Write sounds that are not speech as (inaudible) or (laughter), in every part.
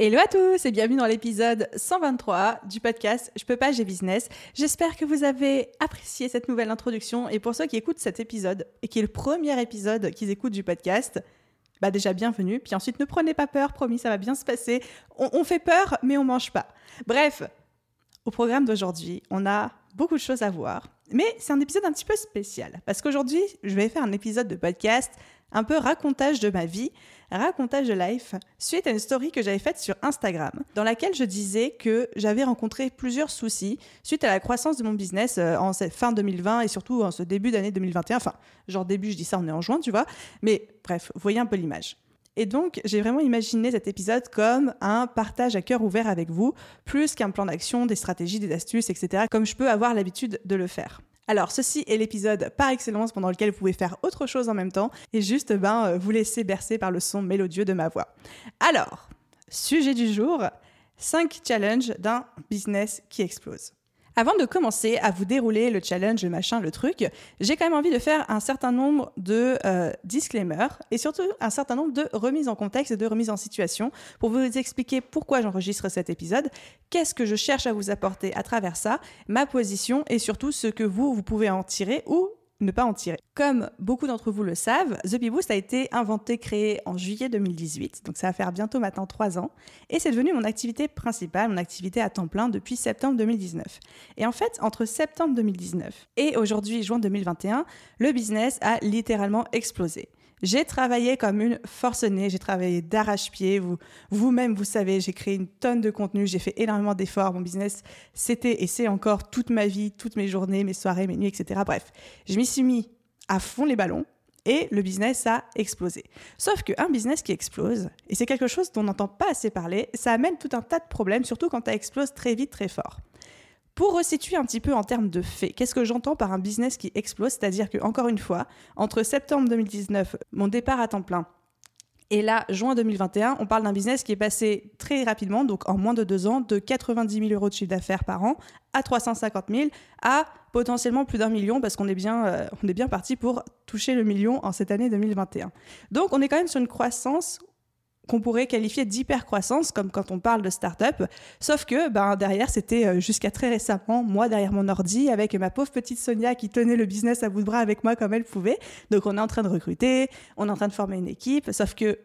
Hello à tous et bienvenue dans l'épisode 123 du podcast Je peux pas, j'ai business. J'espère que vous avez apprécié cette nouvelle introduction et pour ceux qui écoutent cet épisode et qui est le premier épisode qu'ils écoutent du podcast, bah déjà bienvenue. Puis ensuite ne prenez pas peur, promis, ça va bien se passer. On, fait peur mais on mange pas. Bref, au programme d'aujourd'hui, on a beaucoup de choses à voir. Mais c'est un épisode un petit peu spécial parce qu'aujourd'hui, je vais faire un épisode de podcast un peu racontage de ma vie, racontage de life, suite à une story que j'avais faite sur Instagram, dans laquelle je disais que j'avais rencontré plusieurs soucis suite à la croissance de mon business euh, en fin 2020 et surtout en ce début d'année 2021. Enfin, genre début, je dis ça, on est en juin, tu vois. Mais bref, voyez un peu l'image. Et donc, j'ai vraiment imaginé cet épisode comme un partage à cœur ouvert avec vous, plus qu'un plan d'action, des stratégies, des astuces, etc., comme je peux avoir l'habitude de le faire. Alors, ceci est l'épisode par excellence pendant lequel vous pouvez faire autre chose en même temps et juste ben, euh, vous laisser bercer par le son mélodieux de ma voix. Alors, sujet du jour 5 challenges d'un business qui explose. Avant de commencer à vous dérouler le challenge, le machin, le truc, j'ai quand même envie de faire un certain nombre de euh, disclaimers et surtout un certain nombre de remises en contexte et de remises en situation pour vous expliquer pourquoi j'enregistre cet épisode, qu'est-ce que je cherche à vous apporter à travers ça, ma position et surtout ce que vous, vous pouvez en tirer ou ne pas en tirer. Comme beaucoup d'entre vous le savent, The Bee Boost a été inventé, créé en juillet 2018, donc ça va faire bientôt maintenant trois ans, et c'est devenu mon activité principale, mon activité à temps plein depuis septembre 2019. Et en fait, entre septembre 2019 et aujourd'hui, juin 2021, le business a littéralement explosé. J'ai travaillé comme une forcenée, j'ai travaillé d'arrache-pied. Vous, vous-même, vous savez, j'ai créé une tonne de contenu, j'ai fait énormément d'efforts. Mon business, c'était et c'est encore toute ma vie, toutes mes journées, mes soirées, mes nuits, etc. Bref, je m'y suis mis à fond les ballons et le business a explosé. Sauf qu'un business qui explose, et c'est quelque chose dont on n'entend pas assez parler, ça amène tout un tas de problèmes, surtout quand ça explose très vite, très fort. Pour resituer un petit peu en termes de faits, qu'est-ce que j'entends par un business qui explose? C'est-à-dire que, encore une fois, entre septembre 2019, mon départ à temps plein, et là, juin 2021, on parle d'un business qui est passé très rapidement, donc en moins de deux ans, de 90 000 euros de chiffre d'affaires par an à 350 000 à potentiellement plus d'un million parce qu'on est bien, euh, on est bien parti pour toucher le million en cette année 2021. Donc, on est quand même sur une croissance qu'on pourrait qualifier d'hyper-croissance, comme quand on parle de start-up. Sauf que ben, derrière, c'était euh, jusqu'à très récemment, moi derrière mon ordi, avec ma pauvre petite Sonia qui tenait le business à bout de bras avec moi comme elle pouvait. Donc on est en train de recruter, on est en train de former une équipe, sauf que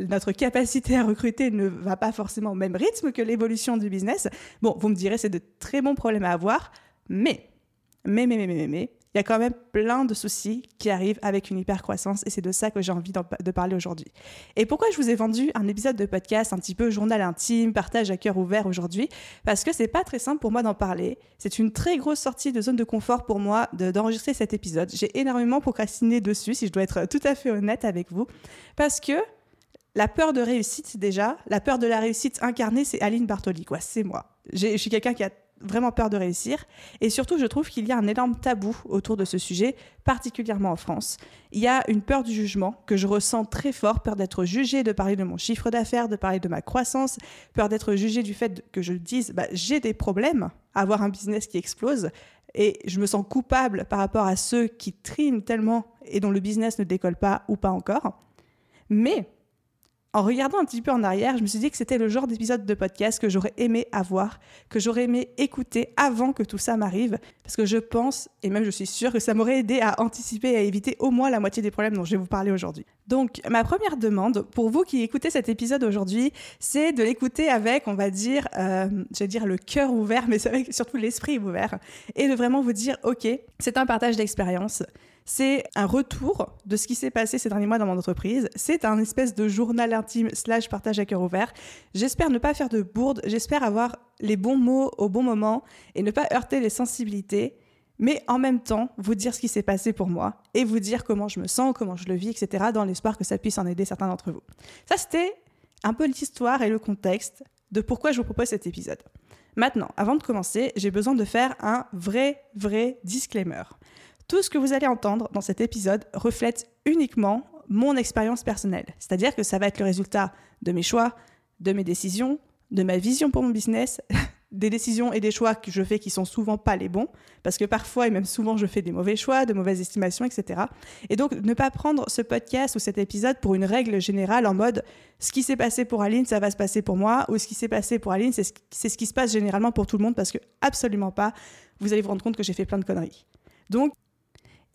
notre capacité à recruter ne va pas forcément au même rythme que l'évolution du business. Bon, vous me direz, c'est de très bons problèmes à avoir, mais, mais, mais, mais, mais, mais, il y a quand même plein de soucis qui arrivent avec une hypercroissance et c'est de ça que j'ai envie de parler aujourd'hui. Et pourquoi je vous ai vendu un épisode de podcast un petit peu journal intime, partage à cœur ouvert aujourd'hui? Parce que c'est pas très simple pour moi d'en parler. C'est une très grosse sortie de zone de confort pour moi d'enregistrer cet épisode. J'ai énormément procrastiné dessus, si je dois être tout à fait honnête avec vous, parce que la peur de réussite, déjà, la peur de la réussite incarnée, c'est Aline Bartoli, quoi. C'est moi. Je suis quelqu'un qui a vraiment peur de réussir. Et surtout, je trouve qu'il y a un énorme tabou autour de ce sujet, particulièrement en France. Il y a une peur du jugement que je ressens très fort, peur d'être jugé, de parler de mon chiffre d'affaires, de parler de ma croissance, peur d'être jugé du fait que je dise bah, j'ai des problèmes avoir un business qui explose. Et je me sens coupable par rapport à ceux qui triment tellement et dont le business ne décolle pas ou pas encore. Mais en regardant un petit peu en arrière, je me suis dit que c'était le genre d'épisode de podcast que j'aurais aimé avoir, que j'aurais aimé écouter avant que tout ça m'arrive, parce que je pense, et même je suis sûre, que ça m'aurait aidé à anticiper et à éviter au moins la moitié des problèmes dont je vais vous parler aujourd'hui. Donc, ma première demande pour vous qui écoutez cet épisode aujourd'hui, c'est de l'écouter avec, on va dire, euh, je dire le cœur ouvert, mais surtout l'esprit ouvert, et de vraiment vous dire, ok, c'est un partage d'expérience c'est un retour de ce qui s'est passé ces derniers mois dans mon entreprise. C'est un espèce de journal intime slash partage à cœur ouvert. J'espère ne pas faire de bourde, j'espère avoir les bons mots au bon moment et ne pas heurter les sensibilités, mais en même temps vous dire ce qui s'est passé pour moi et vous dire comment je me sens, comment je le vis, etc., dans l'espoir que ça puisse en aider certains d'entre vous. Ça, c'était un peu l'histoire et le contexte de pourquoi je vous propose cet épisode. Maintenant, avant de commencer, j'ai besoin de faire un vrai, vrai disclaimer. Tout ce que vous allez entendre dans cet épisode reflète uniquement mon expérience personnelle. C'est-à-dire que ça va être le résultat de mes choix, de mes décisions, de ma vision pour mon business, (laughs) des décisions et des choix que je fais qui sont souvent pas les bons, parce que parfois et même souvent je fais des mauvais choix, de mauvaises estimations, etc. Et donc ne pas prendre ce podcast ou cet épisode pour une règle générale en mode ce qui s'est passé pour Aline, ça va se passer pour moi, ou ce qui s'est passé pour Aline, c'est ce qui se passe généralement pour tout le monde, parce que absolument pas, vous allez vous rendre compte que j'ai fait plein de conneries. Donc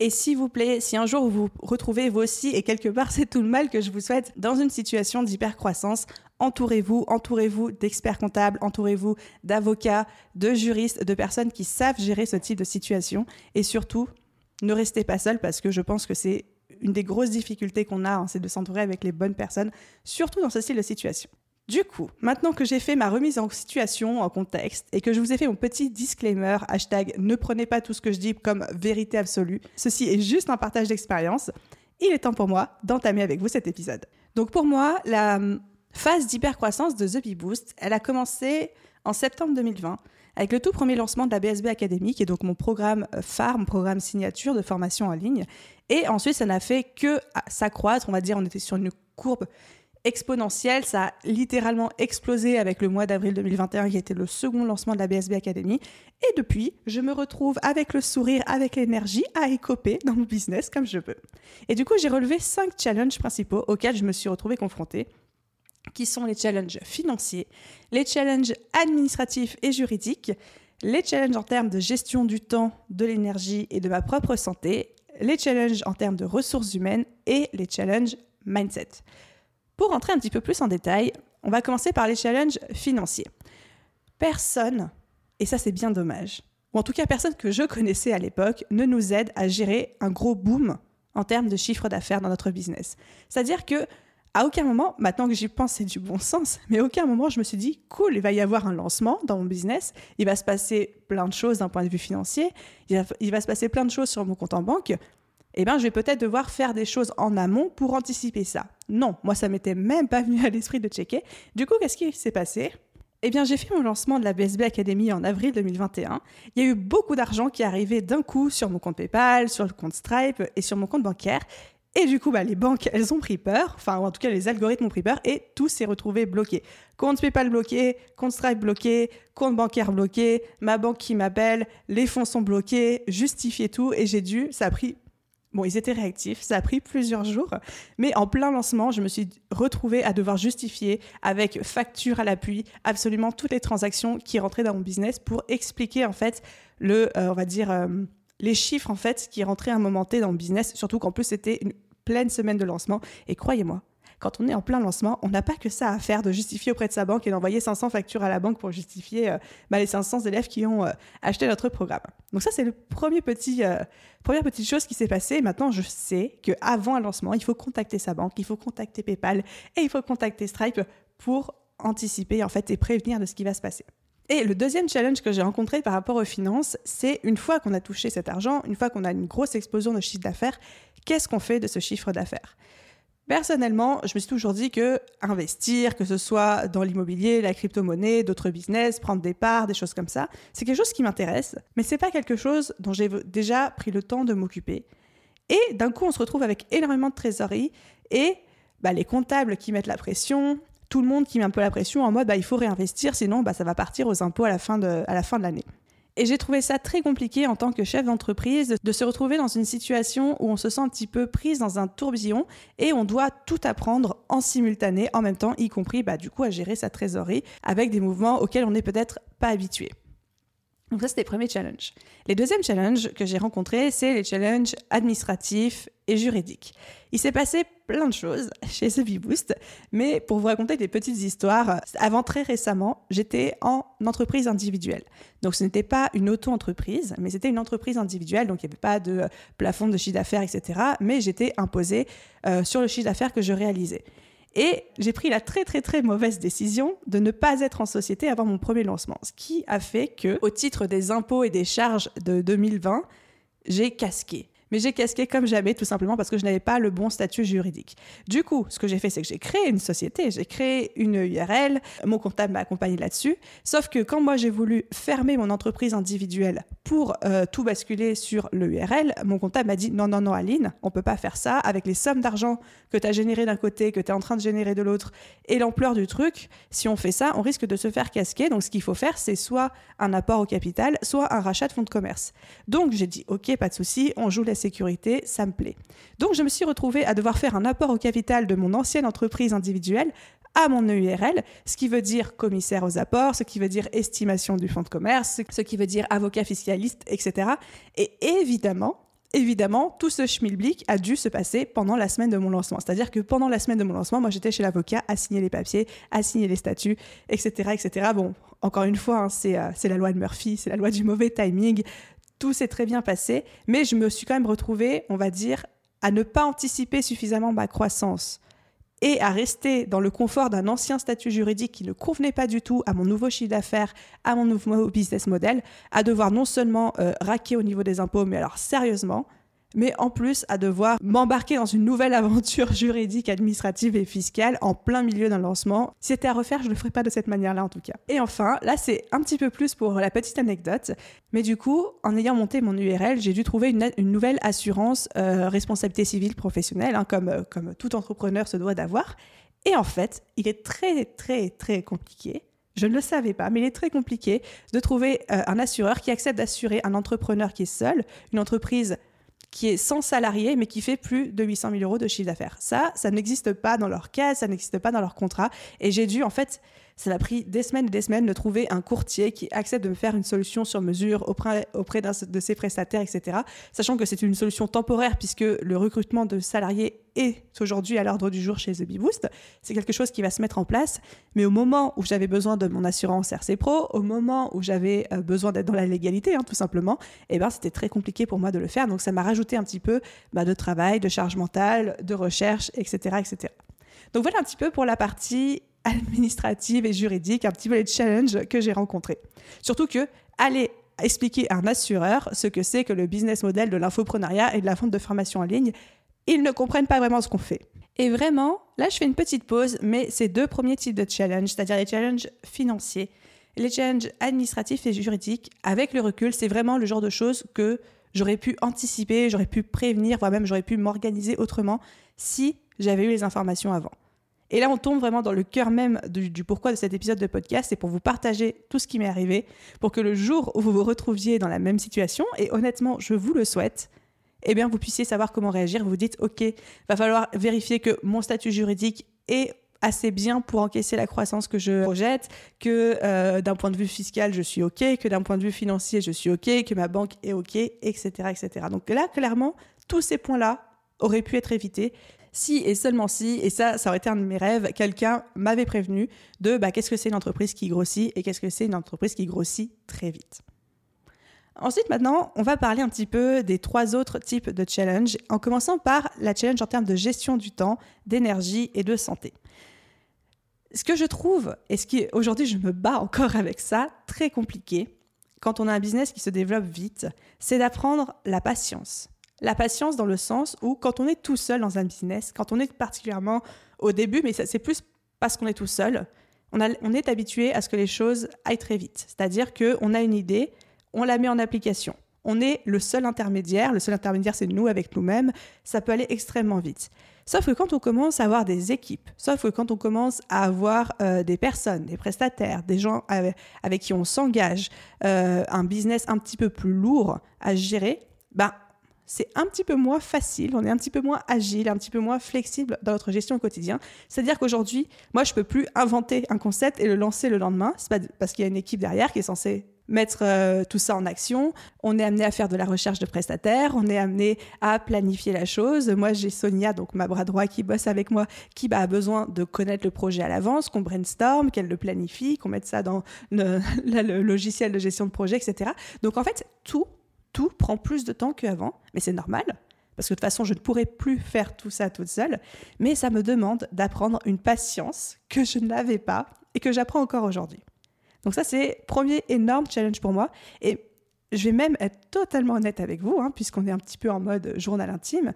et s'il vous plaît, si un jour vous vous retrouvez vous aussi, et quelque part (laughs) c'est tout le mal que je vous souhaite, dans une situation d'hypercroissance, entourez-vous, entourez-vous d'experts comptables, entourez-vous d'avocats, de juristes, de personnes qui savent gérer ce type de situation. Et surtout, ne restez pas seul parce que je pense que c'est une des grosses difficultés qu'on a, hein, c'est de s'entourer avec les bonnes personnes, surtout dans ce style de situation. Du coup, maintenant que j'ai fait ma remise en situation, en contexte, et que je vous ai fait mon petit disclaimer, hashtag ne prenez pas tout ce que je dis comme vérité absolue, ceci est juste un partage d'expérience, il est temps pour moi d'entamer avec vous cet épisode. Donc pour moi, la hum, phase d'hypercroissance de The Bee Boost, elle a commencé en septembre 2020 avec le tout premier lancement de la BSB Academy, qui est donc mon programme euh, phare, programme signature de formation en ligne. Et ensuite, ça n'a fait que s'accroître. On va dire, on était sur une courbe exponentielle. Ça a littéralement explosé avec le mois d'avril 2021 qui était le second lancement de la BSB Academy. Et depuis, je me retrouve avec le sourire, avec l'énergie à écoper dans mon business comme je peux. Et du coup, j'ai relevé cinq challenges principaux auxquels je me suis retrouvée confrontée qui sont les challenges financiers, les challenges administratifs et juridiques, les challenges en termes de gestion du temps, de l'énergie et de ma propre santé, les challenges en termes de ressources humaines et les challenges mindset. Pour rentrer un petit peu plus en détail, on va commencer par les challenges financiers. Personne, et ça c'est bien dommage, ou en tout cas personne que je connaissais à l'époque, ne nous aide à gérer un gros boom en termes de chiffre d'affaires dans notre business. C'est-à-dire que à aucun moment, maintenant que j'y pense, c'est du bon sens, mais à aucun moment je me suis dit, cool, il va y avoir un lancement dans mon business, il va se passer plein de choses d'un point de vue financier, il va, il va, se passer plein de choses sur mon compte en banque, eh bien, je vais peut-être devoir faire des choses en amont pour anticiper ça. Non, moi, ça m'était même pas venu à l'esprit de checker. Du coup, qu'est-ce qui s'est passé? Eh bien, j'ai fait mon lancement de la BSB Academy en avril 2021. Il y a eu beaucoup d'argent qui est arrivé d'un coup sur mon compte PayPal, sur le compte Stripe et sur mon compte bancaire. Et du coup, bah, les banques, elles ont pris peur, enfin, en tout cas, les algorithmes ont pris peur et tout s'est retrouvé bloqué. Compte PayPal bloqué, compte Stripe bloqué, compte bancaire bloqué, ma banque qui m'appelle, les fonds sont bloqués, justifier tout et j'ai dû, ça a pris Bon, ils étaient réactifs, ça a pris plusieurs jours, mais en plein lancement, je me suis retrouvée à devoir justifier avec facture à l'appui absolument toutes les transactions qui rentraient dans mon business pour expliquer en fait le, euh, on va dire, euh, les chiffres en fait qui rentraient à un moment T dans mon business, surtout qu'en plus c'était une pleine semaine de lancement. Et croyez-moi, quand on est en plein lancement, on n'a pas que ça à faire de justifier auprès de sa banque et d'envoyer 500 factures à la banque pour justifier euh, bah, les 500 élèves qui ont euh, acheté notre programme. Donc ça, c'est le premier petit, euh, première petite chose qui s'est passée. Maintenant, je sais qu'avant un lancement, il faut contacter sa banque, il faut contacter PayPal et il faut contacter Stripe pour anticiper et prévenir de ce qui va se passer. Et le deuxième challenge que j'ai rencontré par rapport aux finances, c'est une fois qu'on a touché cet argent, une fois qu'on a une grosse explosion de chiffre d'affaires, qu'est-ce qu'on fait de ce chiffre d'affaires? Personnellement, je me suis toujours dit que investir, que ce soit dans l'immobilier, la crypto-monnaie, d'autres business, prendre des parts, des choses comme ça, c'est quelque chose qui m'intéresse, mais c'est pas quelque chose dont j'ai déjà pris le temps de m'occuper. Et d'un coup, on se retrouve avec énormément de trésorerie et bah, les comptables qui mettent la pression, tout le monde qui met un peu la pression en mode bah, il faut réinvestir, sinon bah, ça va partir aux impôts à la fin de l'année. Et j'ai trouvé ça très compliqué en tant que chef d'entreprise de se retrouver dans une situation où on se sent un petit peu prise dans un tourbillon et on doit tout apprendre en simultané, en même temps, y compris bah, du coup à gérer sa trésorerie avec des mouvements auxquels on n'est peut-être pas habitué. Donc ça, c'était les premiers challenges. Les deuxièmes challenges que j'ai rencontrés, c'est les challenges administratifs et juridiques. Il s'est passé plein de choses (laughs) chez The Boost, mais pour vous raconter des petites histoires, avant très récemment, j'étais en entreprise individuelle. Donc ce n'était pas une auto-entreprise, mais c'était une entreprise individuelle, donc il n'y avait pas de plafond de chiffre d'affaires, etc. Mais j'étais imposée euh, sur le chiffre d'affaires que je réalisais. Et j'ai pris la très très très mauvaise décision de ne pas être en société avant mon premier lancement, ce qui a fait que, au titre des impôts et des charges de 2020, j'ai casqué. Mais j'ai casqué comme jamais, tout simplement parce que je n'avais pas le bon statut juridique. Du coup, ce que j'ai fait, c'est que j'ai créé une société, j'ai créé une URL, mon comptable m'a accompagné là-dessus, sauf que quand moi j'ai voulu fermer mon entreprise individuelle pour euh, tout basculer sur le URL, mon comptable m'a dit non, non, non, Aline, on peut pas faire ça avec les sommes d'argent que tu as générées d'un côté, que tu es en train de générer de l'autre, et l'ampleur du truc, si on fait ça, on risque de se faire casquer. Donc ce qu'il faut faire, c'est soit un apport au capital, soit un rachat de fonds de commerce. Donc j'ai dit ok, pas de souci, on joue la sécurité, ça me plaît. Donc je me suis retrouvée à devoir faire un apport au capital de mon ancienne entreprise individuelle à mon EURL, ce qui veut dire commissaire aux apports, ce qui veut dire estimation du fonds de commerce, ce qui veut dire avocat fiscaliste, etc. Et évidemment, évidemment, tout ce schmilblick a dû se passer pendant la semaine de mon lancement. C'est-à-dire que pendant la semaine de mon lancement, moi, j'étais chez l'avocat à signer les papiers, à signer les statuts, etc., etc. Bon, encore une fois, hein, euh, c'est la loi de Murphy, c'est la loi du mauvais timing. Tout s'est très bien passé, mais je me suis quand même retrouvée, on va dire, à ne pas anticiper suffisamment ma croissance et à rester dans le confort d'un ancien statut juridique qui ne convenait pas du tout à mon nouveau chiffre d'affaires, à mon nouveau business model, à devoir non seulement euh, raquer au niveau des impôts, mais alors sérieusement, mais en plus à devoir m'embarquer dans une nouvelle aventure juridique, administrative et fiscale en plein milieu d'un lancement. Si c'était à refaire, je ne le ferais pas de cette manière-là en tout cas. Et enfin, là c'est un petit peu plus pour la petite anecdote, mais du coup, en ayant monté mon URL, j'ai dû trouver une, nouvelle assurance euh, responsabilité civile professionnelle, hein, comme, euh, comme tout entrepreneur se doit d'avoir. Et en fait, il est très très très compliqué je ne le savais pas, mais il est très compliqué de trouver euh, un assureur qui accepte d'assurer un entrepreneur qui est seul, une entreprise qui est sans salarié, mais qui fait plus de 800 000 euros de chiffre d'affaires. Ça, ça n'existe pas dans leur cas, ça n'existe pas dans leur contrat. Et j'ai dû, en fait, ça m'a pris des semaines et des semaines de trouver un courtier qui accepte de me faire une solution sur mesure auprès, auprès de ses prestataires, etc. Sachant que c'est une solution temporaire puisque le recrutement de salariés est aujourd'hui à l'ordre du jour chez The Boost. C'est quelque chose qui va se mettre en place. Mais au moment où j'avais besoin de mon assurance RC Pro, au moment où j'avais euh, besoin d'être dans la légalité, hein, tout simplement, eh ben, c'était très compliqué pour moi de le faire. Donc ça m'a rajouté un petit peu bah, de travail, de charge mentale, de recherche, etc., etc. Donc voilà un petit peu pour la partie administrative et juridique, un petit peu les challenges que j'ai rencontrés. Surtout que aller expliquer à un assureur ce que c'est que le business model de l'infoprenariat et de la vente de formation en ligne, ils ne comprennent pas vraiment ce qu'on fait. Et vraiment, là je fais une petite pause, mais ces deux premiers types de challenges, c'est-à-dire les challenges financiers, les challenges administratifs et juridiques, avec le recul, c'est vraiment le genre de choses que j'aurais pu anticiper, j'aurais pu prévenir, voire même j'aurais pu m'organiser autrement si j'avais eu les informations avant. Et là, on tombe vraiment dans le cœur même du, pourquoi de cet épisode de podcast, c'est pour vous partager tout ce qui m'est arrivé, pour que le jour où vous vous retrouviez dans la même situation, et honnêtement, je vous le souhaite, eh bien, vous puissiez savoir comment réagir. Vous vous dites, OK, va falloir vérifier que mon statut juridique est assez bien pour encaisser la croissance que je projette, que euh, d'un point de vue fiscal, je suis OK, que d'un point de vue financier, je suis OK, que ma banque est OK, etc., etc. Donc là, clairement, tous ces points-là auraient pu être évités si et seulement si, et ça, ça aurait été un de mes rêves, quelqu'un m'avait prévenu de bah, qu'est-ce que c'est une entreprise qui grossit et qu'est-ce que c'est une entreprise qui grossit très vite. Ensuite, maintenant, on va parler un petit peu des trois autres types de challenge, en commençant par la challenge en termes de gestion du temps, d'énergie et de santé. Ce que je trouve, et ce qui aujourd'hui je me bats encore avec ça, très compliqué, quand on a un business qui se développe vite, c'est d'apprendre la patience. La patience dans le sens où quand on est tout seul dans un business, quand on est particulièrement au début, mais c'est plus parce qu'on est tout seul, on, est habitué à ce que les choses aillent très vite. C'est-à-dire qu'on a une idée, on la met en application. On est le seul intermédiaire, le seul intermédiaire c'est nous avec nous-mêmes, ça peut aller extrêmement vite. Sauf que quand on commence à avoir des équipes, sauf que quand on commence à avoir euh, des personnes, des prestataires, des gens avec, qui on s'engage, euh, un business un petit peu plus lourd à gérer, ben c'est un petit peu moins facile, on est un petit peu moins agile, un petit peu moins flexible dans notre gestion au quotidien. C'est-à-dire qu'aujourd'hui, moi, je peux plus inventer un concept et le lancer le lendemain. C'est pas parce qu'il y a une équipe derrière qui est censée mettre euh, tout ça en action. On est amené à faire de la recherche de prestataires, on est amené à planifier la chose. Moi, j'ai Sonia, donc ma bras droit, qui bosse avec moi, qui bah, a besoin de connaître le projet à l'avance, qu'on brainstorm, qu'elle le planifie, qu'on mette ça dans le, (laughs) le, logiciel de gestion de projet, etc. Donc en fait, tout tout prend plus de temps qu'avant, mais c'est normal, parce que de toute façon, je ne pourrais plus faire tout ça toute seule, mais ça me demande d'apprendre une patience que je n'avais pas et que j'apprends encore aujourd'hui. Donc ça, c'est premier énorme challenge pour moi. Et je vais même être totalement honnête avec vous, hein, puisqu'on est un petit peu en mode journal intime,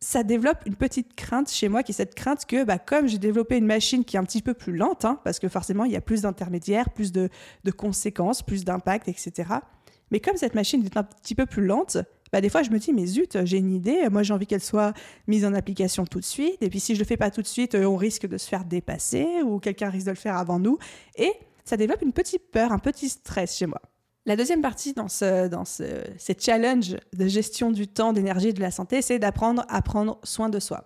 ça développe une petite crainte chez moi, qui est cette crainte que, bah, comme j'ai développé une machine qui est un petit peu plus lente, hein, parce que forcément, il y a plus d'intermédiaires, plus de, conséquences, plus d'impact, etc. Mais comme cette machine est un petit peu plus lente, bah, des fois, je me dis, mais zut, j'ai une idée, moi j'ai envie qu'elle soit mise en application tout de suite, et puis si je ne le fais pas tout de suite, on risque de se faire dépasser, ou quelqu'un risque de le faire avant nous, et ça développe une petite peur, un petit stress chez moi. La deuxième partie dans, ce, dans ce, ces challenges de gestion du temps, d'énergie et de la santé, c'est d'apprendre à prendre soin de soi.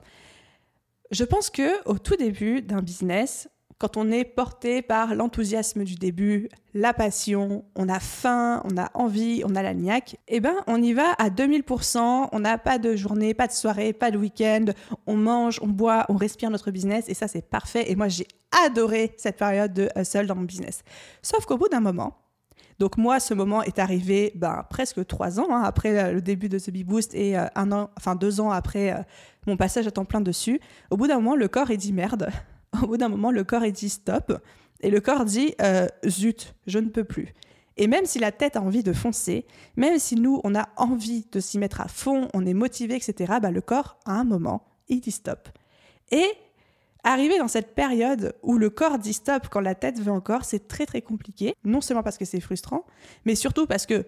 Je pense que au tout début d'un business, quand on est porté par l'enthousiasme du début, la passion, on a faim, on a envie, on a la niaque, eh ben on y va à 2000%, on n'a pas de journée, pas de soirée, pas de week-end, on mange, on boit, on respire notre business et ça c'est parfait et moi j'ai adoré cette période de hustle dans mon business. Sauf qu'au bout d'un moment, donc moi, ce moment est arrivé ben, presque trois ans hein, après euh, le début de The Bee Boost et euh, un an, enfin deux ans après euh, mon passage à temps plein dessus. Au bout d'un moment, le corps est dit merde. (laughs) Au bout d'un moment, le corps dit stop. Et le corps dit zut, je ne peux plus. Et même si la tête a envie de foncer, même si nous, on a envie de s'y mettre à fond, on est motivé, etc., ben, le corps, à un moment, il dit stop. Et Arriver dans cette période où le corps dit stop quand la tête veut encore, c'est très très compliqué. Non seulement parce que c'est frustrant, mais surtout parce que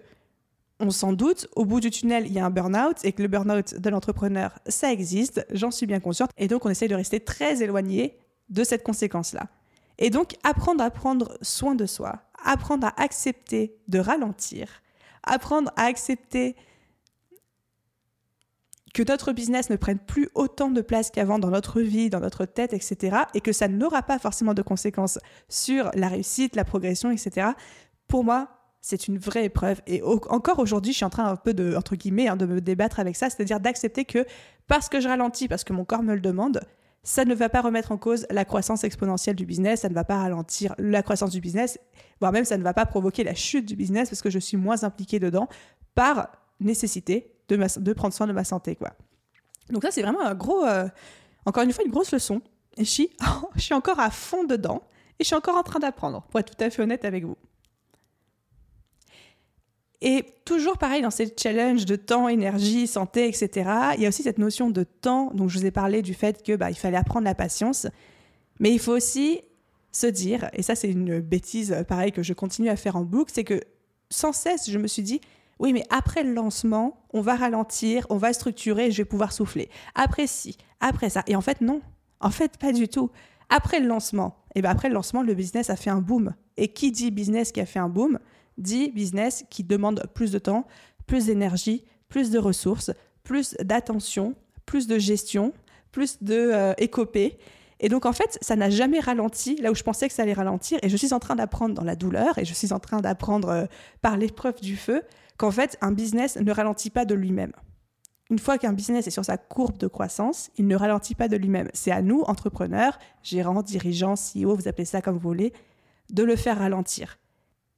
on s'en doute, au bout du tunnel, il y a un burn-out et que le burn-out de l'entrepreneur, ça existe, j'en suis bien consciente. Et donc, on essaye de rester très éloigné de cette conséquence-là. Et donc, apprendre à prendre soin de soi, apprendre à accepter de ralentir, apprendre à accepter que notre business ne prenne plus autant de place qu'avant dans notre vie, dans notre tête, etc., et que ça n'aura pas forcément de conséquences sur la réussite, la progression, etc., pour moi, c'est une vraie épreuve. Et encore aujourd'hui, je suis en train un peu de, entre guillemets, hein, de me débattre avec ça, c'est-à-dire d'accepter que parce que je ralentis, parce que mon corps me le demande, ça ne va pas remettre en cause la croissance exponentielle du business, ça ne va pas ralentir la croissance du business, voire même ça ne va pas provoquer la chute du business parce que je suis moins impliquée dedans par nécessité de, prendre soin de ma santé. Quoi. Donc ça, c'est vraiment un gros, euh, encore une fois, une grosse leçon. Et je suis (laughs) encore à fond dedans et je suis encore en train d'apprendre, pour être tout à fait honnête avec vous. Et toujours pareil dans ces challenges de temps, énergie, santé, etc., il y a aussi cette notion de temps. Donc je vous ai parlé du fait que bah, il fallait apprendre la patience, mais il faut aussi se dire, et ça c'est une bêtise pareil que je continue à faire en boucle, c'est que sans cesse je me suis dit, oui, mais après le lancement, on va ralentir, on va structurer je vais pouvoir souffler. Après si, après ça. Et en fait, non. En fait, pas du tout. Après le lancement, et ben après le lancement, le business a fait un boom. Et qui dit business qui a fait un boom, dit business qui demande plus de temps, plus d'énergie, plus de ressources, plus d'attention, plus de gestion, plus de euh. Et donc, en fait, ça n'a jamais ralenti là où je pensais que ça allait ralentir. Et je suis en train d'apprendre dans la douleur et je suis en train d'apprendre euh, par l'épreuve du feu qu'en fait, un business ne ralentit pas de lui-même. Une fois qu'un business est sur sa courbe de croissance, il ne ralentit pas de lui-même. C'est à nous, entrepreneurs, gérants, dirigeants, CEO, vous appelez ça comme vous voulez, de le faire ralentir.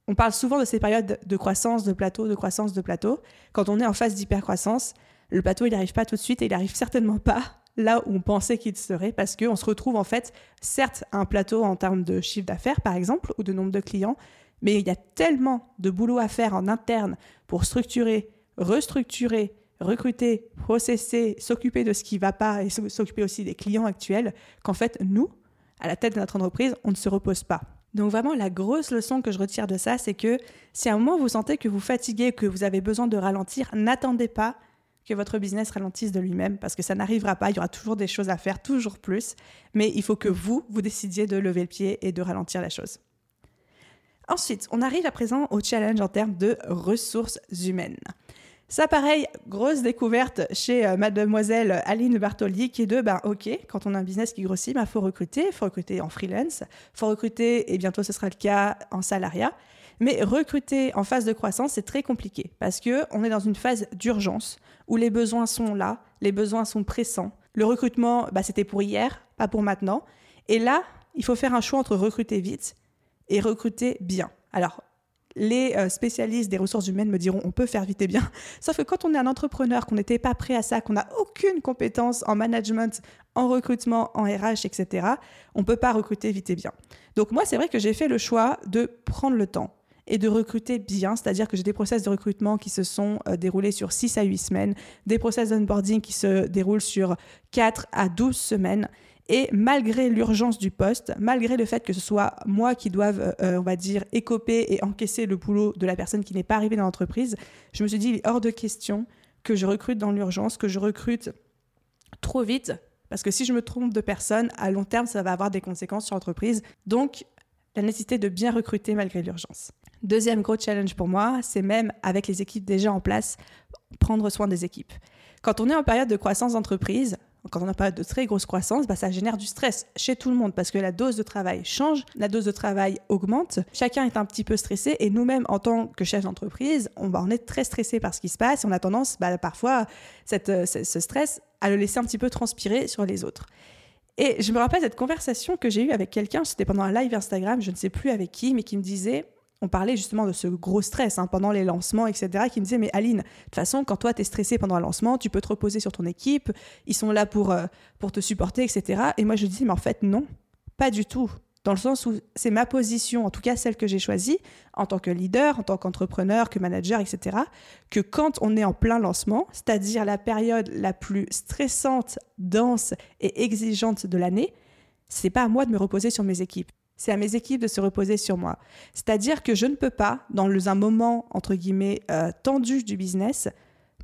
On parle souvent de ces périodes de croissance, de plateau, de croissance, de plateau. Quand on est en phase d'hypercroissance, le plateau, il n'arrive pas tout de suite et il n'arrive (laughs) certainement pas là où on pensait qu'il serait parce qu'on se retrouve en fait, certes, un plateau en termes de chiffre d'affaires, par exemple, ou de nombre de clients, mais il y a tellement de boulot à faire en interne pour structurer, restructurer, recruter, processer, s'occuper de ce qui ne va pas et s'occuper aussi des clients actuels, qu'en fait, nous, à la tête de notre entreprise, on ne se repose pas. Donc vraiment, la grosse leçon que je retire de ça, c'est que si à un moment vous sentez que vous fatiguez, que vous avez besoin de ralentir, n'attendez pas que votre business ralentisse de lui-même, parce que ça n'arrivera pas, il y aura toujours des choses à faire, toujours plus, mais il faut que vous, vous décidiez de lever le pied et de ralentir la chose. Ensuite, on arrive à présent au challenge en termes de ressources humaines. Ça, pareil, grosse découverte chez euh, mademoiselle Aline Bartoli, qui est de, ben ok, quand on a un business qui grossit, il ben, faut recruter, il faut recruter en freelance, il faut recruter, et bientôt ce sera le cas, en salariat. Mais recruter en phase de croissance, c'est très compliqué, parce qu'on est dans une phase d'urgence, où les besoins sont là, les besoins sont pressants. Le recrutement, ben, c'était pour hier, pas pour maintenant. Et là, il faut faire un choix entre recruter vite et recruter bien. Alors, les euh, spécialistes des ressources humaines me diront on peut faire vite et bien. (laughs) Sauf que quand on est un entrepreneur, qu'on n'était pas prêt à ça, qu'on n'a aucune compétence en management, en recrutement, en RH, etc., on ne peut pas recruter vite et bien. Donc moi, c'est vrai que j'ai fait le choix de prendre le temps. et de recruter bien, c'est-à-dire que j'ai des process de recrutement qui se sont euh, déroulés sur 6 à 8 semaines, des process d'onboarding qui se déroulent sur 4 à 12 semaines. Et malgré l'urgence du poste, malgré le fait que ce soit moi qui doive, euh, euh, on va dire, écoper et encaisser le boulot de la personne qui n'est pas arrivée dans l'entreprise, je me suis dit, il est hors de question que je recrute dans l'urgence, que je recrute trop vite, parce que si je me trompe de personne, à long terme, ça va avoir des conséquences sur l'entreprise. Donc, la nécessité de bien recruter malgré l'urgence. Deuxième gros challenge pour moi, c'est même avec les équipes déjà en place, prendre soin des équipes. Quand on est en période de croissance d'entreprise, quand on a pas de très grosse croissance, bah, ça génère du stress chez tout le monde parce que la dose de travail change, la dose de travail augmente, chacun est un petit peu stressé et nous-mêmes en tant que chef d'entreprise, on, bah, on est très stressé par ce qui se passe et on a tendance bah, parfois cette, ce stress à le laisser un petit peu transpirer sur les autres. Et je me rappelle cette conversation que j'ai eue avec quelqu'un, c'était pendant un live Instagram, je ne sais plus avec qui, mais qui me disait on parlait justement de ce gros stress hein, pendant les lancements, etc., qui me disait, mais Aline, de toute façon, quand toi, tu es stressé pendant un lancement, tu peux te reposer sur ton équipe, ils sont là pour, euh, pour te supporter, etc. Et moi, je dis, mais en fait, non, pas du tout. Dans le sens où c'est ma position, en tout cas celle que j'ai choisie, en tant que leader, en tant qu'entrepreneur, que manager, etc., que quand on est en plein lancement, c'est-à-dire la période la plus stressante, dense et exigeante de l'année, c'est pas à moi de me reposer sur mes équipes c'est à mes équipes de se reposer sur moi. C'est-à-dire que je ne peux pas, dans un moment, entre guillemets, euh, tendu du business,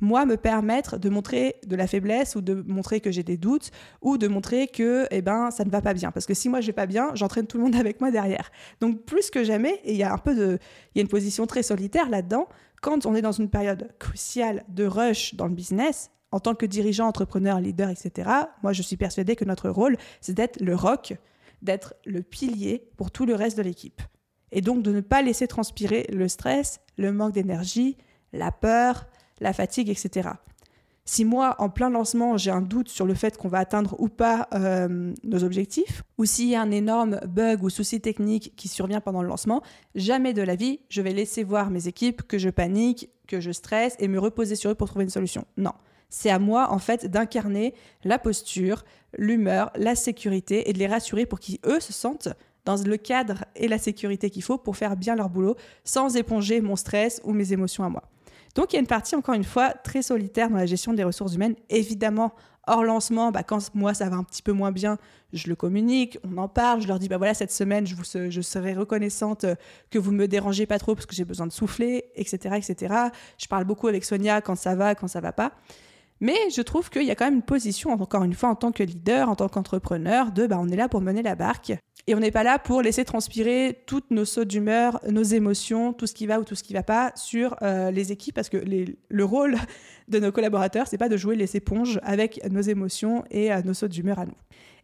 moi, me permettre de montrer de la faiblesse ou de montrer que j'ai des doutes ou de montrer que eh ben, ça ne va pas bien. Parce que si moi, je vais pas bien, j'entraîne tout le monde (laughs) avec moi derrière. Donc, plus que jamais, et il y a un peu de... Il y a une position très solitaire là-dedans, quand on est dans une période cruciale de rush dans le business, en tant que dirigeant, entrepreneur, leader, etc., moi, je suis persuadée que notre rôle, c'est d'être le rock d'être le pilier pour tout le reste de l'équipe. Et donc de ne pas laisser transpirer le stress, le manque d'énergie, la peur, la fatigue, etc. Si moi, en plein lancement, j'ai un doute sur le fait qu'on va atteindre ou pas euh, nos objectifs, ou s'il y a un énorme bug ou souci technique qui survient pendant le lancement, jamais de la vie, je vais laisser voir mes équipes que je panique, que je stresse et me reposer sur eux pour trouver une solution. Non. C'est à moi, en fait, d'incarner la posture, l'humeur, la sécurité et de les rassurer pour qu'ils, eux, se sentent dans le cadre et la sécurité qu'il faut pour faire bien leur boulot sans éponger mon stress ou mes émotions à moi. Donc il y a une partie, encore une fois, très solitaire dans la gestion des ressources humaines. Évidemment, hors lancement, bah, quand moi ça va un petit peu moins bien, je le communique, on en parle, je leur dis, bah voilà, cette semaine, je, vous, je serai reconnaissante que vous me dérangez pas trop parce que j'ai besoin de souffler, etc., etc. Je parle beaucoup avec Sonia quand ça va, quand ça va pas. Mais je trouve qu'il y a quand même une position, encore une fois, en tant que leader, en tant qu'entrepreneur, de bah, on est là pour mener la barque. Et on n'est pas là pour laisser transpirer toutes nos sauts d'humeur, nos émotions, tout ce qui va ou tout ce qui va pas sur euh, les équipes, parce que le rôle de nos collaborateurs, c'est pas de jouer les éponges avec nos émotions et euh, nos sauts d'humeur à nous.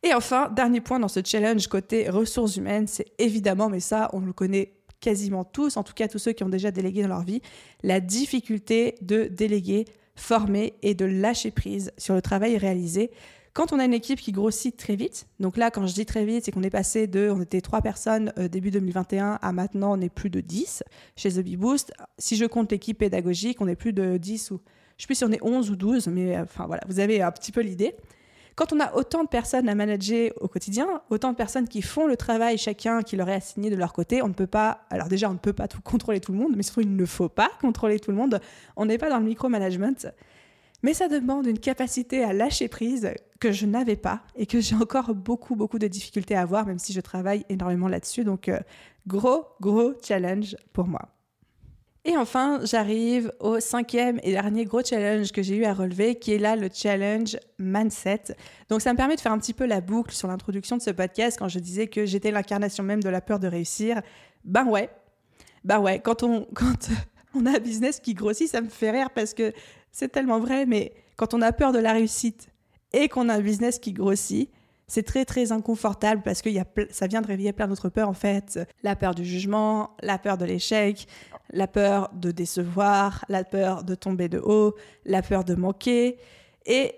Et enfin, dernier point dans ce challenge côté ressources humaines, c'est évidemment, mais ça, on le connaît quasiment tous, en tout cas tous ceux qui ont déjà délégué dans leur vie, la difficulté de déléguer former et de lâcher prise sur le travail réalisé. Quand on a une équipe qui grossit très vite, donc là, quand je dis très vite, c'est qu'on est passé de, on était trois personnes euh, début 2021 à maintenant, on est plus de 10 chez The Boost. Si je compte l'équipe pédagogique, on est plus de 10 ou, je sais plus si on est 11 ou 12, mais euh, enfin voilà, vous avez un petit peu l'idée. Quand on a autant de personnes à manager au quotidien, autant de personnes qui font le travail chacun qui leur est assigné de leur côté, on ne peut pas, alors déjà on ne peut pas tout contrôler tout le monde, mais surtout il ne faut pas contrôler tout le monde. On n'est pas dans le micromanagement. Mais ça demande une capacité à lâcher prise que je n'avais pas et que j'ai encore beaucoup, beaucoup de difficultés à avoir, même si je travaille énormément là-dessus. Donc, euh, gros, gros challenge pour moi. Et enfin, j'arrive au cinquième et dernier gros challenge que j'ai eu à relever, qui est là le challenge mindset. Donc ça me permet de faire un petit peu la boucle sur l'introduction de ce podcast quand je disais que j'étais l'incarnation même de la peur de réussir. Ben ouais, ben ouais, quand on, (laughs) quand on a un business qui grossit, ça me fait rire parce que c'est tellement vrai, mais quand on a peur de la réussite et qu'on a un business qui grossit, c'est très très inconfortable parce que y a ça vient de réveiller plein d'autres peurs en fait. La peur du jugement, la peur de l'échec, la peur de décevoir, la peur de tomber de haut, la peur de manquer. Et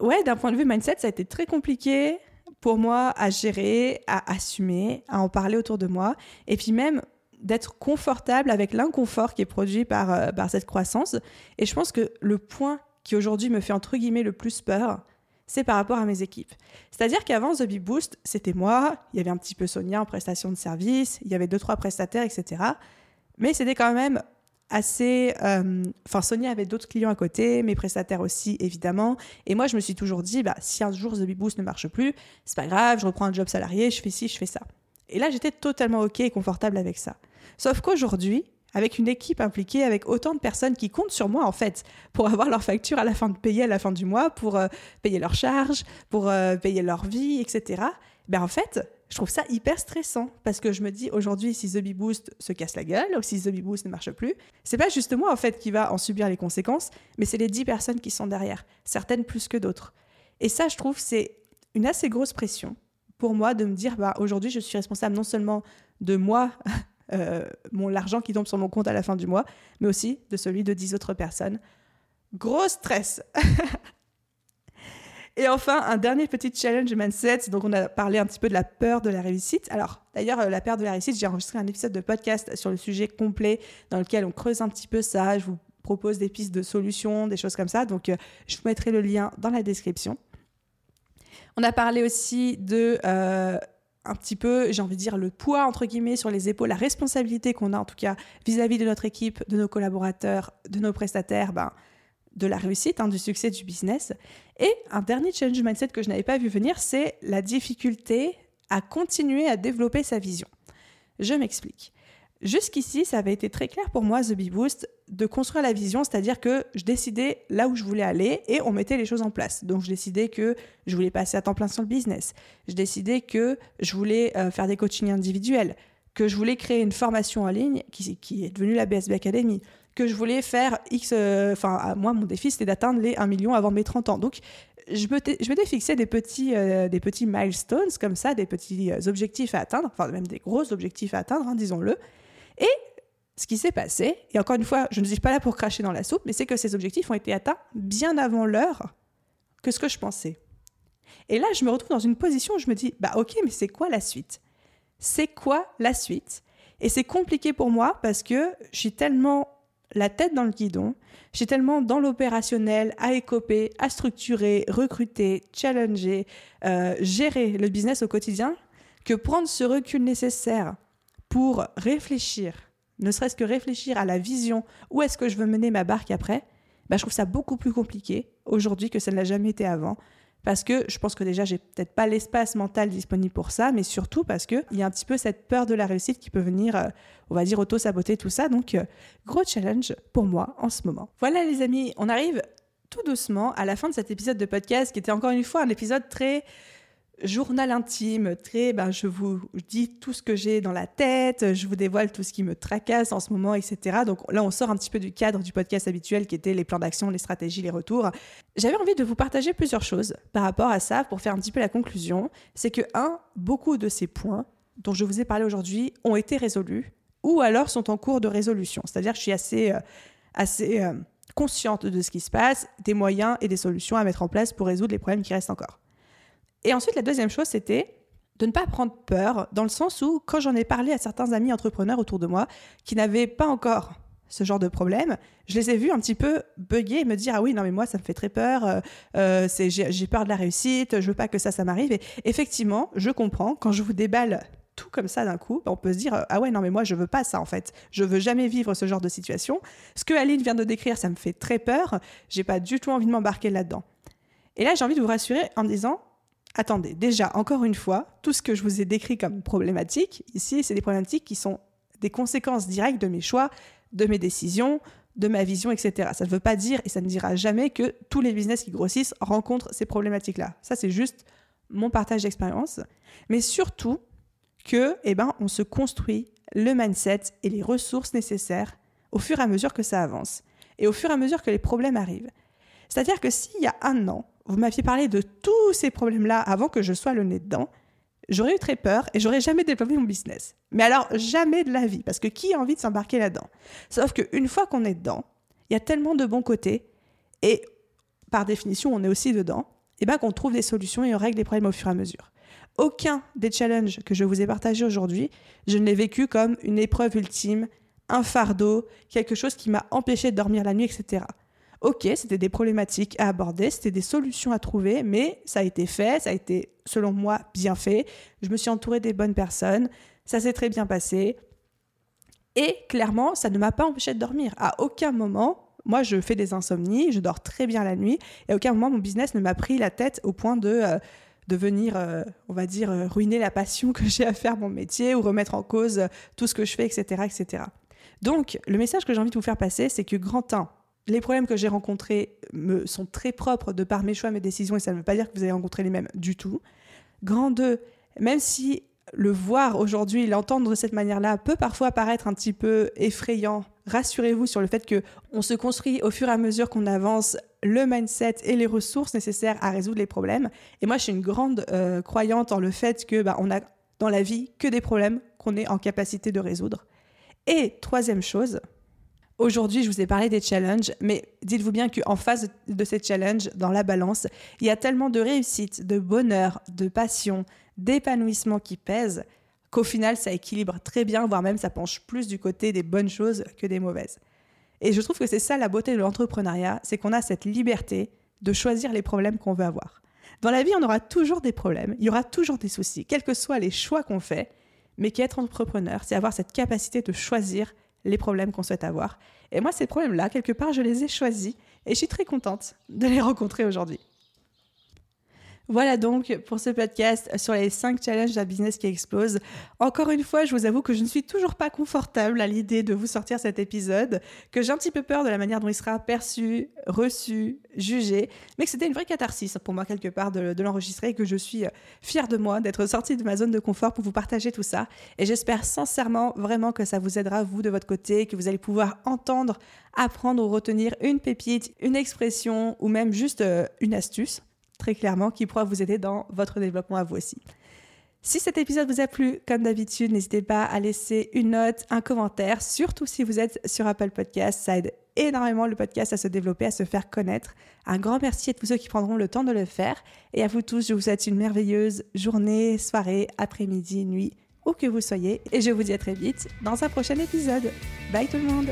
ouais, d'un point de vue mindset, ça a été très compliqué pour moi à gérer, à assumer, à en parler autour de moi. Et puis même d'être confortable avec l'inconfort qui est produit par, euh, par cette croissance. Et je pense que le point qui aujourd'hui me fait entre guillemets le plus peur, c'est par rapport à mes équipes. C'est-à-dire qu'avant The Big Boost, c'était moi, il y avait un petit peu Sonia en prestation de service, il y avait deux, trois prestataires, etc. Mais c'était quand même assez. euh, Enfin, Sonia avait d'autres clients à côté, mes prestataires aussi, évidemment. Et moi, je me suis toujours dit, bah, si un jour The Bee Boost ne marche plus, c'est pas grave, je reprends un job salarié, je fais ci, je fais ça. Et là, j'étais totalement OK et confortable avec ça. Sauf qu'aujourd'hui, avec une équipe impliquée, avec autant de personnes qui comptent sur moi, en fait, pour avoir leur facture à la fin de payer à la fin du mois, pour euh, payer leurs charges, pour euh, payer leur vie, etc. Ben, en fait, je trouve ça hyper stressant parce que je me dis aujourd'hui, si The Boost se casse la gueule ou si The Boost ne marche plus, c'est pas juste moi, en fait, qui va en subir les conséquences, mais c'est les 10 personnes qui sont derrière, certaines plus que d'autres. Et ça, je trouve, c'est une assez grosse pression pour moi de me dire, bah, aujourd'hui, je suis responsable non seulement de moi, (laughs) euh, mon l'argent qui tombe sur mon compte à la fin du mois, mais aussi de celui de 10 autres personnes. Gros stress. (laughs) Et enfin, un dernier petit challenge mindset. Donc, on a parlé un petit peu de la peur de la réussite. Alors, d'ailleurs, euh, la peur de la réussite, j'ai enregistré un épisode de podcast sur le sujet complet dans lequel on creuse un petit peu ça. Je vous propose des pistes de solutions, des choses comme ça. Donc, euh, je vous mettrai le lien dans la description. On a parlé aussi de euh, un petit peu, j'ai envie de dire, le poids, entre guillemets, sur les épaules, la responsabilité qu'on a, en tout cas, vis-à-vis de notre équipe, de nos collaborateurs, de nos prestataires, ben, de la réussite, hein, du succès du business. Et un dernier challenge mindset que je n'avais pas vu venir, c'est la difficulté à continuer à développer sa vision. Je m'explique. Jusqu'ici, ça avait été très clair pour moi, The Bee Boost, de construire la vision, c'est-à-dire que je décidais là où je voulais aller et on mettait les choses en place. Donc, je décidais que je voulais passer à temps plein sur le business. Je décidais que je voulais euh, faire des coachings individuels, que je voulais créer une formation en ligne qui, qui est devenue la BSB Academy, que je voulais faire X. Enfin, euh, moi, mon défi, c'était d'atteindre les 1 million avant mes 30 ans. Donc, je m'étais m'étais fixé des petits, euh, des petits milestones comme ça, des petits euh, objectifs à atteindre, enfin, même des gros objectifs à atteindre, hein, disons-le. Et ce qui s'est passé, et encore une fois, je ne suis pas là pour cracher dans la soupe, mais c'est que ces objectifs ont été atteints bien avant l'heure que ce que je pensais. Et là, je me retrouve dans une position où je me dis, bah ok, mais c'est quoi la suite? C'est quoi la suite? Et c'est compliqué pour moi parce que je suis tellement la tête dans le guidon, suis tellement dans l'opérationnel, à écoper, à structurer, recruter, challenger, euh, gérer le business au quotidien, que prendre ce recul nécessaire pour réfléchir, ne serait-ce que réfléchir à la vision, où est-ce que je veux mener ma barque après, bah, je trouve ça beaucoup plus compliqué aujourd'hui que ça ne l'a jamais été avant. Parce que je pense que déjà, j'ai peut-être pas l'espace mental disponible pour ça, mais surtout parce qu'il y a un petit peu cette peur de la réussite qui peut venir, euh, on va dire, auto-saboter tout ça. Donc, euh, gros challenge pour moi en ce moment. Voilà, les amis, on arrive tout doucement à la fin de cet épisode de podcast qui était encore une fois un épisode très journal intime, très, ben, je vous dis tout ce que j'ai dans la tête, je vous dévoile tout ce qui me tracasse en ce moment, etc. Donc là, on sort un petit peu du cadre du podcast habituel qui était les plans d'action, les stratégies, les retours. J'avais envie de vous partager plusieurs choses par rapport à ça pour faire un petit peu la conclusion. C'est que, un, beaucoup de ces points dont je vous ai parlé aujourd'hui ont été résolus ou alors sont en cours de résolution. C'est-à-dire que je suis assez, euh, assez euh, consciente de ce qui se passe, des moyens et des solutions à mettre en place pour résoudre les problèmes qui restent encore. Et ensuite, la deuxième chose, c'était de ne pas prendre peur, dans le sens où, quand j'en ai parlé à certains amis entrepreneurs autour de moi qui n'avaient pas encore ce genre de problème, je les ai vus un petit peu bugger et me dire ah oui non mais moi ça me fait très peur, euh, euh, j'ai peur de la réussite, je veux pas que ça ça m'arrive. Et effectivement, je comprends quand je vous déballe tout comme ça d'un coup, on peut se dire ah ouais non mais moi je veux pas ça en fait, je veux jamais vivre ce genre de situation. Ce que Aline vient de décrire, ça me fait très peur, j'ai pas du tout envie de m'embarquer là-dedans. Et là j'ai envie de vous rassurer en disant attendez, déjà, encore une fois, tout ce que je vous ai décrit comme problématique, ici, c'est des problématiques qui sont des conséquences directes de mes choix, de mes décisions, de ma vision, etc. Ça ne veut pas dire, et ça ne dira jamais, que tous les business qui grossissent rencontrent ces problématiques-là. Ça, c'est juste mon partage d'expérience. Mais surtout que, eh ben, on se construit le mindset et les ressources nécessaires au fur et à mesure que ça avance. Et au fur et à mesure que les problèmes arrivent. C'est-à-dire que s'il y a un an, vous m'aviez parlé de tous ces problèmes-là avant que je sois le nez dedans, j'aurais eu très peur et j'aurais jamais développé mon business. Mais alors, jamais de la vie, parce que qui a envie de s'embarquer là-dedans? Sauf qu'une fois qu'on est dedans, il y a tellement de bons côtés, et par définition, on est aussi dedans, et bien qu'on trouve des solutions et on règle les problèmes au fur et à mesure. Aucun des challenges que je vous ai partagés aujourd'hui, je ne l'ai vécu comme une épreuve ultime, un fardeau, quelque chose qui m'a empêché de dormir la nuit, etc. Ok, c'était des problématiques à aborder, c'était des solutions à trouver, mais ça a été fait, ça a été, selon moi, bien fait. Je me suis entourée des bonnes personnes, ça s'est très bien passé. Et clairement, ça ne m'a pas empêché de dormir. À aucun moment, moi, je fais des insomnies, je dors très bien la nuit, et à aucun moment, mon business ne m'a pris la tête au point de, euh, de venir, euh, on va dire, euh, ruiner la passion que j'ai à faire mon métier ou remettre en cause tout ce que je fais, etc. etc. Donc, le message que j'ai envie de vous faire passer, c'est que grand 1, les problèmes que j'ai rencontrés me sont très propres de par mes choix, mes décisions, et ça ne veut pas dire que vous allez rencontrer les mêmes du tout. Grand 2, même si le voir aujourd'hui, l'entendre de cette manière-là peut parfois paraître un petit peu effrayant. Rassurez-vous sur le fait que on se construit au fur et à mesure qu'on avance le mindset et les ressources nécessaires à résoudre les problèmes. Et moi, je suis une grande euh, croyante en le fait que bah, on a dans la vie que des problèmes qu'on est en capacité de résoudre. Et troisième chose, Aujourd'hui, je vous ai parlé des challenges, mais dites-vous bien qu'en face de ces challenges, dans la balance, il y a tellement de réussite, de bonheur, de passion, d'épanouissement qui pèsent qu'au final, ça équilibre très bien, voire même ça penche plus du côté des bonnes choses que des mauvaises. Et je trouve que c'est ça la beauté de l'entrepreneuriat, c'est qu'on a cette liberté de choisir les problèmes qu'on veut avoir. Dans la vie, on aura toujours des problèmes, il y aura toujours des soucis, quels que soient les choix qu'on fait, mais qu'être entrepreneur, c'est avoir cette capacité de choisir les problèmes qu'on souhaite avoir. Et moi, ces problèmes-là, quelque part, je les ai choisis et je suis très contente de les (laughs) rencontrer aujourd'hui. Voilà donc pour ce podcast sur les 5 challenges d'un business qui explose. Encore une fois, je vous avoue que je ne suis toujours pas confortable à l'idée de vous sortir cet épisode, que j'ai un petit peu peur de la manière dont il sera perçu, reçu, jugé, mais que c'était une vraie catharsis pour moi quelque part de, l'enregistrer et que je suis fière de moi d'être sortie de ma zone de confort pour vous partager tout ça. Et j'espère sincèrement vraiment que ça vous aidera, vous, de votre côté, que vous allez pouvoir entendre, apprendre ou retenir une pépite, une expression ou même juste euh, une astuce très clairement, qui pourra vous aider dans votre développement à vous aussi. Si cet épisode vous a plu, comme d'habitude, n'hésitez pas à laisser une note, un commentaire, surtout si vous êtes sur Apple Podcast. Ça aide énormément le podcast à se développer, à se faire connaître. Un grand merci à tous ceux qui prendront le temps de le faire. Et à vous tous, je vous souhaite une merveilleuse journée, soirée, après-midi, nuit, où que vous soyez. Et je vous dis à très vite dans un prochain épisode. Bye tout le monde